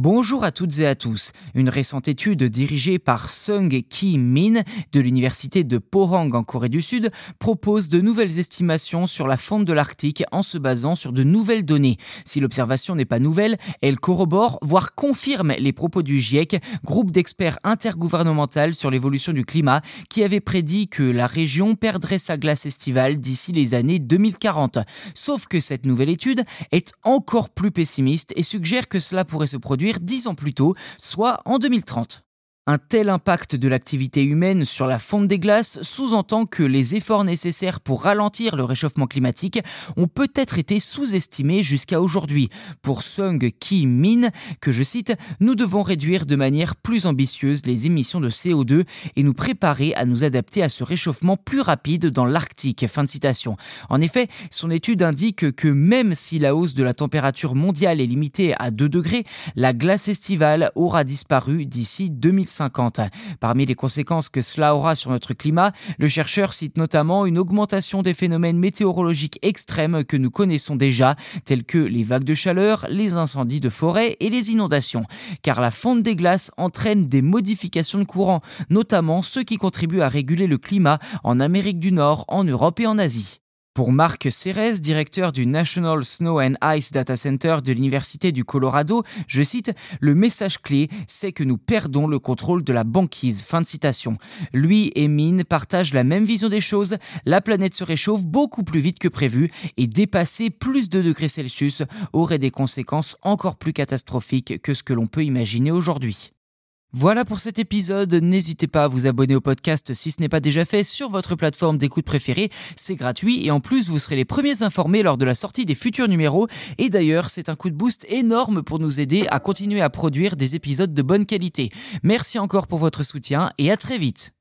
Bonjour à toutes et à tous. Une récente étude dirigée par Sung Ki Min de l'université de Pohang en Corée du Sud propose de nouvelles estimations sur la fonte de l'Arctique en se basant sur de nouvelles données. Si l'observation n'est pas nouvelle, elle corrobore, voire confirme les propos du GIEC, groupe d'experts intergouvernemental sur l'évolution du climat, qui avait prédit que la région perdrait sa glace estivale d'ici les années 2040. Sauf que cette nouvelle étude est encore plus pessimiste et suggère que cela pourrait se produire dix ans plus tôt, soit en 2030. Un tel impact de l'activité humaine sur la fonte des glaces sous-entend que les efforts nécessaires pour ralentir le réchauffement climatique ont peut-être été sous-estimés jusqu'à aujourd'hui. Pour Sung Ki Min, que je cite, nous devons réduire de manière plus ambitieuse les émissions de CO2 et nous préparer à nous adapter à ce réchauffement plus rapide dans l'Arctique. Fin de citation. En effet, son étude indique que même si la hausse de la température mondiale est limitée à 2 degrés, la glace estivale aura disparu d'ici 2050. Parmi les conséquences que cela aura sur notre climat, le chercheur cite notamment une augmentation des phénomènes météorologiques extrêmes que nous connaissons déjà, tels que les vagues de chaleur, les incendies de forêt et les inondations. Car la fonte des glaces entraîne des modifications de courant, notamment ceux qui contribuent à réguler le climat en Amérique du Nord, en Europe et en Asie. Pour Marc Cérez, directeur du National Snow and Ice Data Center de l'Université du Colorado, je cite, Le message clé, c'est que nous perdons le contrôle de la banquise. Fin de citation. Lui et Mine partagent la même vision des choses. La planète se réchauffe beaucoup plus vite que prévu et dépasser plus de degrés Celsius aurait des conséquences encore plus catastrophiques que ce que l'on peut imaginer aujourd'hui. Voilà pour cet épisode. N'hésitez pas à vous abonner au podcast si ce n'est pas déjà fait sur votre plateforme d'écoute préférée. C'est gratuit et en plus vous serez les premiers informés lors de la sortie des futurs numéros. Et d'ailleurs, c'est un coup de boost énorme pour nous aider à continuer à produire des épisodes de bonne qualité. Merci encore pour votre soutien et à très vite.